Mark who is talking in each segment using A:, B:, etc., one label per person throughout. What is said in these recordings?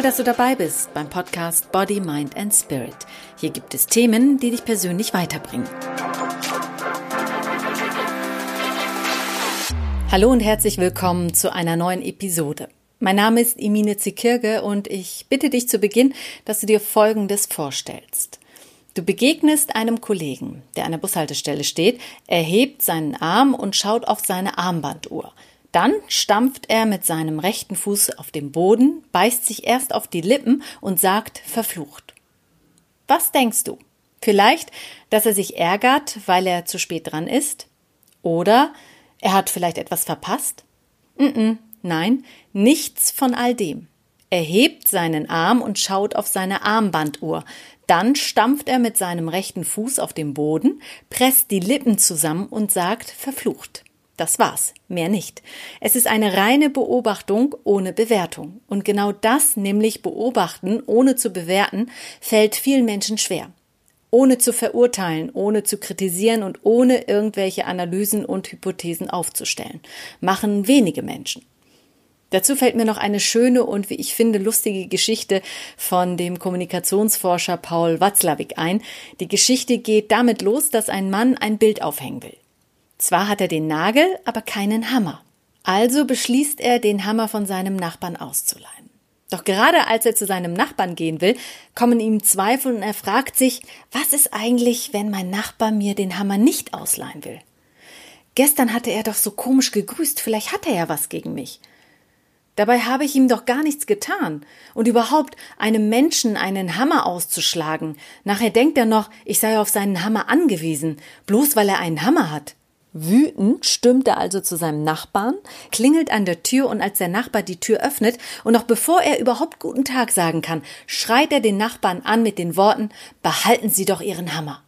A: Toll, dass du dabei bist beim Podcast Body, Mind and Spirit. Hier gibt es Themen, die dich persönlich weiterbringen. Hallo und herzlich willkommen zu einer neuen Episode. Mein Name ist Emine Zikirge und ich bitte dich zu Beginn, dass du dir Folgendes vorstellst. Du begegnest einem Kollegen, der an der Bushaltestelle steht, er hebt seinen Arm und schaut auf seine Armbanduhr. Dann stampft er mit seinem rechten Fuß auf den Boden, beißt sich erst auf die Lippen und sagt verflucht. Was denkst du? Vielleicht, dass er sich ärgert, weil er zu spät dran ist? Oder er hat vielleicht etwas verpasst? Nein, nichts von all dem. Er hebt seinen Arm und schaut auf seine Armbanduhr. Dann stampft er mit seinem rechten Fuß auf den Boden, presst die Lippen zusammen und sagt verflucht. Das war's, mehr nicht. Es ist eine reine Beobachtung ohne Bewertung. Und genau das, nämlich beobachten ohne zu bewerten, fällt vielen Menschen schwer. Ohne zu verurteilen, ohne zu kritisieren und ohne irgendwelche Analysen und Hypothesen aufzustellen, machen wenige Menschen. Dazu fällt mir noch eine schöne und wie ich finde lustige Geschichte von dem Kommunikationsforscher Paul Watzlawick ein. Die Geschichte geht damit los, dass ein Mann ein Bild aufhängen will. Zwar hat er den Nagel, aber keinen Hammer. Also beschließt er, den Hammer von seinem Nachbarn auszuleihen. Doch gerade als er zu seinem Nachbarn gehen will, kommen ihm Zweifel und er fragt sich, was ist eigentlich, wenn mein Nachbar mir den Hammer nicht ausleihen will? Gestern hatte er doch so komisch gegrüßt, vielleicht hat er ja was gegen mich. Dabei habe ich ihm doch gar nichts getan. Und überhaupt, einem Menschen einen Hammer auszuschlagen. Nachher denkt er noch, ich sei auf seinen Hammer angewiesen, bloß weil er einen Hammer hat. Wütend stürmt er also zu seinem Nachbarn, klingelt an der Tür und als der Nachbar die Tür öffnet und noch bevor er überhaupt guten Tag sagen kann, schreit er den Nachbarn an mit den Worten Behalten Sie doch Ihren Hammer.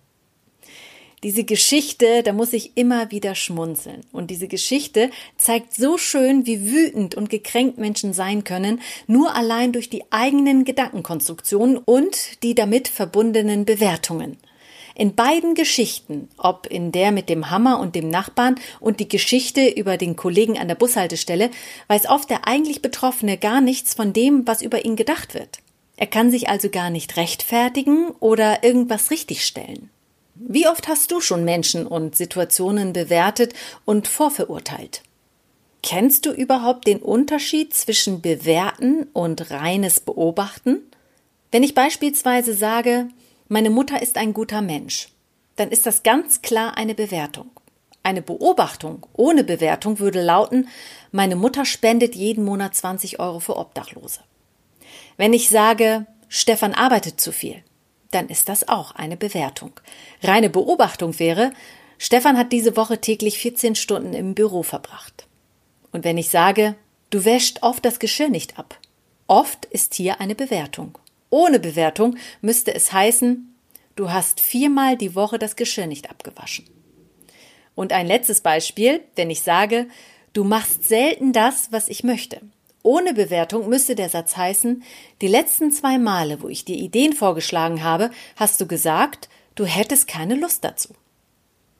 A: Diese Geschichte, da muss ich immer wieder schmunzeln. Und diese Geschichte zeigt so schön, wie wütend und gekränkt Menschen sein können, nur allein durch die eigenen Gedankenkonstruktionen und die damit verbundenen Bewertungen. In beiden Geschichten, ob in der mit dem Hammer und dem Nachbarn und die Geschichte über den Kollegen an der Bushaltestelle, weiß oft der eigentlich Betroffene gar nichts von dem, was über ihn gedacht wird. Er kann sich also gar nicht rechtfertigen oder irgendwas richtigstellen. Wie oft hast du schon Menschen und Situationen bewertet und vorverurteilt? Kennst du überhaupt den Unterschied zwischen bewerten und reines Beobachten? Wenn ich beispielsweise sage, meine Mutter ist ein guter Mensch, dann ist das ganz klar eine Bewertung. Eine Beobachtung ohne Bewertung würde lauten, meine Mutter spendet jeden Monat 20 Euro für Obdachlose. Wenn ich sage, Stefan arbeitet zu viel, dann ist das auch eine Bewertung. Reine Beobachtung wäre, Stefan hat diese Woche täglich 14 Stunden im Büro verbracht. Und wenn ich sage, du wäscht oft das Geschirr nicht ab, oft ist hier eine Bewertung. Ohne Bewertung müsste es heißen, du hast viermal die Woche das Geschirr nicht abgewaschen. Und ein letztes Beispiel, wenn ich sage, du machst selten das, was ich möchte. Ohne Bewertung müsste der Satz heißen, die letzten zwei Male, wo ich dir Ideen vorgeschlagen habe, hast du gesagt, du hättest keine Lust dazu.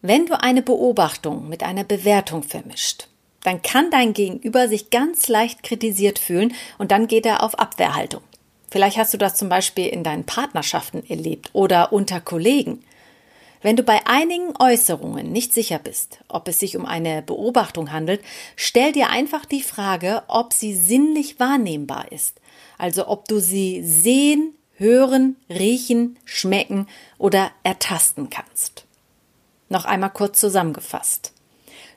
A: Wenn du eine Beobachtung mit einer Bewertung vermischt, dann kann dein Gegenüber sich ganz leicht kritisiert fühlen und dann geht er auf Abwehrhaltung. Vielleicht hast du das zum Beispiel in deinen Partnerschaften erlebt oder unter Kollegen. Wenn du bei einigen Äußerungen nicht sicher bist, ob es sich um eine Beobachtung handelt, stell dir einfach die Frage, ob sie sinnlich wahrnehmbar ist. Also ob du sie sehen, hören, riechen, schmecken oder ertasten kannst. Noch einmal kurz zusammengefasst.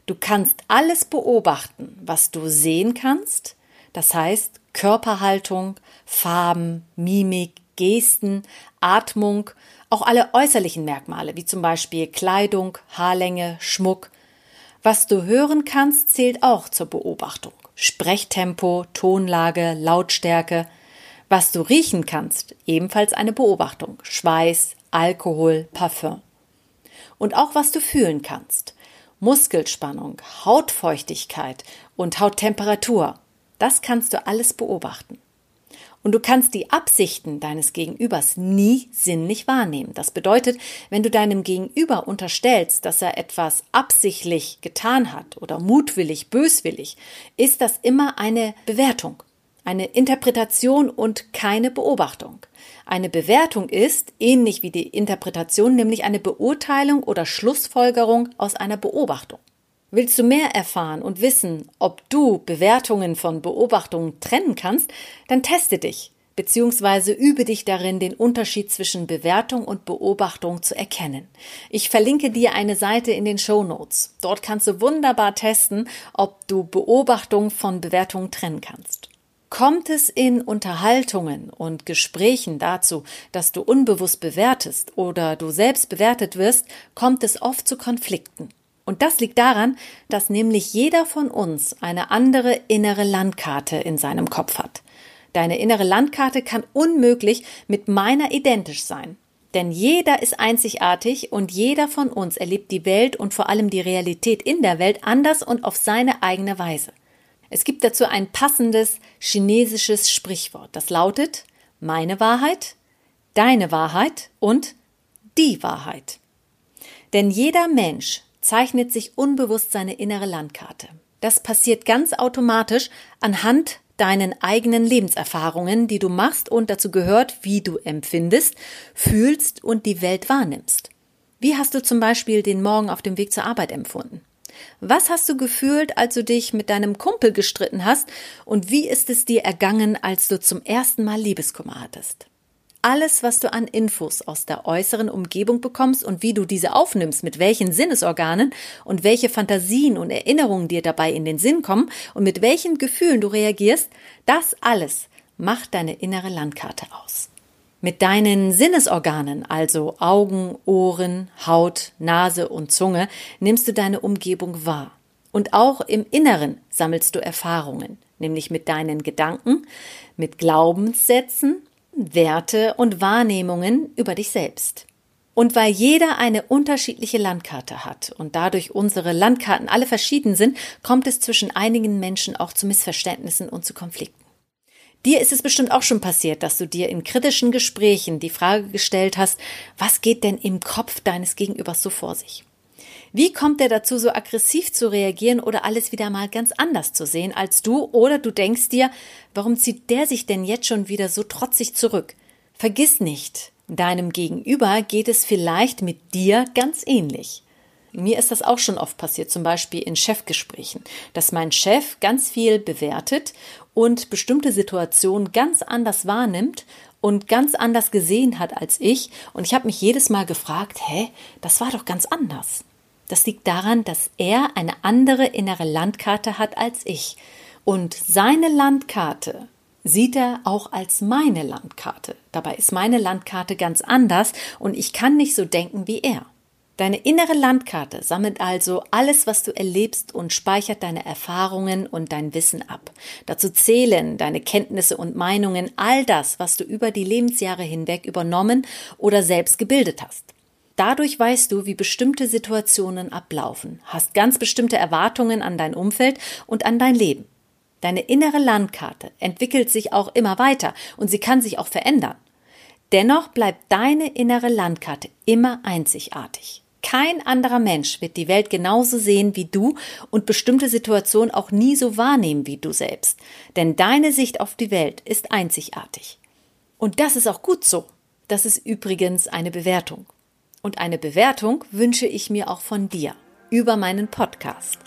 A: Du kannst alles beobachten, was du sehen kannst, das heißt Körperhaltung, Farben, Mimik, Gesten, Atmung, auch alle äußerlichen Merkmale, wie zum Beispiel Kleidung, Haarlänge, Schmuck. Was du hören kannst, zählt auch zur Beobachtung. Sprechtempo, Tonlage, Lautstärke. Was du riechen kannst, ebenfalls eine Beobachtung. Schweiß, Alkohol, Parfüm. Und auch was du fühlen kannst. Muskelspannung, Hautfeuchtigkeit und Hauttemperatur. Das kannst du alles beobachten. Und du kannst die Absichten deines Gegenübers nie sinnlich wahrnehmen. Das bedeutet, wenn du deinem Gegenüber unterstellst, dass er etwas absichtlich getan hat oder mutwillig, böswillig, ist das immer eine Bewertung. eine Interpretation und keine Beobachtung. Eine Bewertung ist, ähnlich wie die Interpretation, nämlich eine Beurteilung oder Schlussfolgerung aus einer Beobachtung. Willst du mehr erfahren und wissen, ob du Bewertungen von Beobachtungen trennen kannst, dann teste dich bzw. übe dich darin, den Unterschied zwischen Bewertung und Beobachtung zu erkennen. Ich verlinke dir eine Seite in den Show Notes. Dort kannst du wunderbar testen, ob du Beobachtung von Bewertung trennen kannst. Kommt es in Unterhaltungen und Gesprächen dazu, dass du unbewusst bewertest oder du selbst bewertet wirst, kommt es oft zu Konflikten. Und das liegt daran, dass nämlich jeder von uns eine andere innere Landkarte in seinem Kopf hat. Deine innere Landkarte kann unmöglich mit meiner identisch sein. Denn jeder ist einzigartig und jeder von uns erlebt die Welt und vor allem die Realität in der Welt anders und auf seine eigene Weise. Es gibt dazu ein passendes chinesisches Sprichwort, das lautet meine Wahrheit, deine Wahrheit und die Wahrheit. Denn jeder Mensch zeichnet sich unbewusst seine innere Landkarte. Das passiert ganz automatisch anhand deinen eigenen Lebenserfahrungen, die du machst und dazu gehört, wie du empfindest, fühlst und die Welt wahrnimmst. Wie hast du zum Beispiel den Morgen auf dem Weg zur Arbeit empfunden? Was hast du gefühlt, als du dich mit deinem Kumpel gestritten hast? Und wie ist es dir ergangen, als du zum ersten Mal Liebeskummer hattest? Alles, was du an Infos aus der äußeren Umgebung bekommst und wie du diese aufnimmst, mit welchen Sinnesorganen und welche Fantasien und Erinnerungen dir dabei in den Sinn kommen und mit welchen Gefühlen du reagierst, das alles macht deine innere Landkarte aus. Mit deinen Sinnesorganen, also Augen, Ohren, Haut, Nase und Zunge, nimmst du deine Umgebung wahr. Und auch im Inneren sammelst du Erfahrungen, nämlich mit deinen Gedanken, mit Glaubenssätzen, Werte und Wahrnehmungen über dich selbst. Und weil jeder eine unterschiedliche Landkarte hat und dadurch unsere Landkarten alle verschieden sind, kommt es zwischen einigen Menschen auch zu Missverständnissen und zu Konflikten. Dir ist es bestimmt auch schon passiert, dass du dir in kritischen Gesprächen die Frage gestellt hast, was geht denn im Kopf deines Gegenübers so vor sich? Wie kommt er dazu, so aggressiv zu reagieren oder alles wieder mal ganz anders zu sehen als du? Oder du denkst dir, warum zieht der sich denn jetzt schon wieder so trotzig zurück? Vergiss nicht, deinem Gegenüber geht es vielleicht mit dir ganz ähnlich. Mir ist das auch schon oft passiert, zum Beispiel in Chefgesprächen, dass mein Chef ganz viel bewertet und bestimmte Situationen ganz anders wahrnimmt und ganz anders gesehen hat als ich. Und ich habe mich jedes Mal gefragt, hä, das war doch ganz anders. Das liegt daran, dass er eine andere innere Landkarte hat als ich. Und seine Landkarte sieht er auch als meine Landkarte. Dabei ist meine Landkarte ganz anders und ich kann nicht so denken wie er. Deine innere Landkarte sammelt also alles, was du erlebst und speichert deine Erfahrungen und dein Wissen ab. Dazu zählen deine Kenntnisse und Meinungen, all das, was du über die Lebensjahre hinweg übernommen oder selbst gebildet hast. Dadurch weißt du, wie bestimmte Situationen ablaufen, hast ganz bestimmte Erwartungen an dein Umfeld und an dein Leben. Deine innere Landkarte entwickelt sich auch immer weiter und sie kann sich auch verändern. Dennoch bleibt deine innere Landkarte immer einzigartig. Kein anderer Mensch wird die Welt genauso sehen wie du und bestimmte Situationen auch nie so wahrnehmen wie du selbst. Denn deine Sicht auf die Welt ist einzigartig. Und das ist auch gut so. Das ist übrigens eine Bewertung. Und eine Bewertung wünsche ich mir auch von dir über meinen Podcast.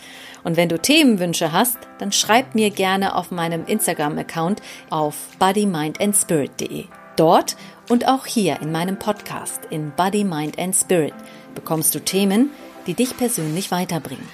A: Und wenn du Themenwünsche hast, dann schreib mir gerne auf meinem Instagram-Account auf bodymindandspirit.de. Dort und auch hier in meinem Podcast in Body, Mind and Spirit bekommst du Themen, die dich persönlich weiterbringen.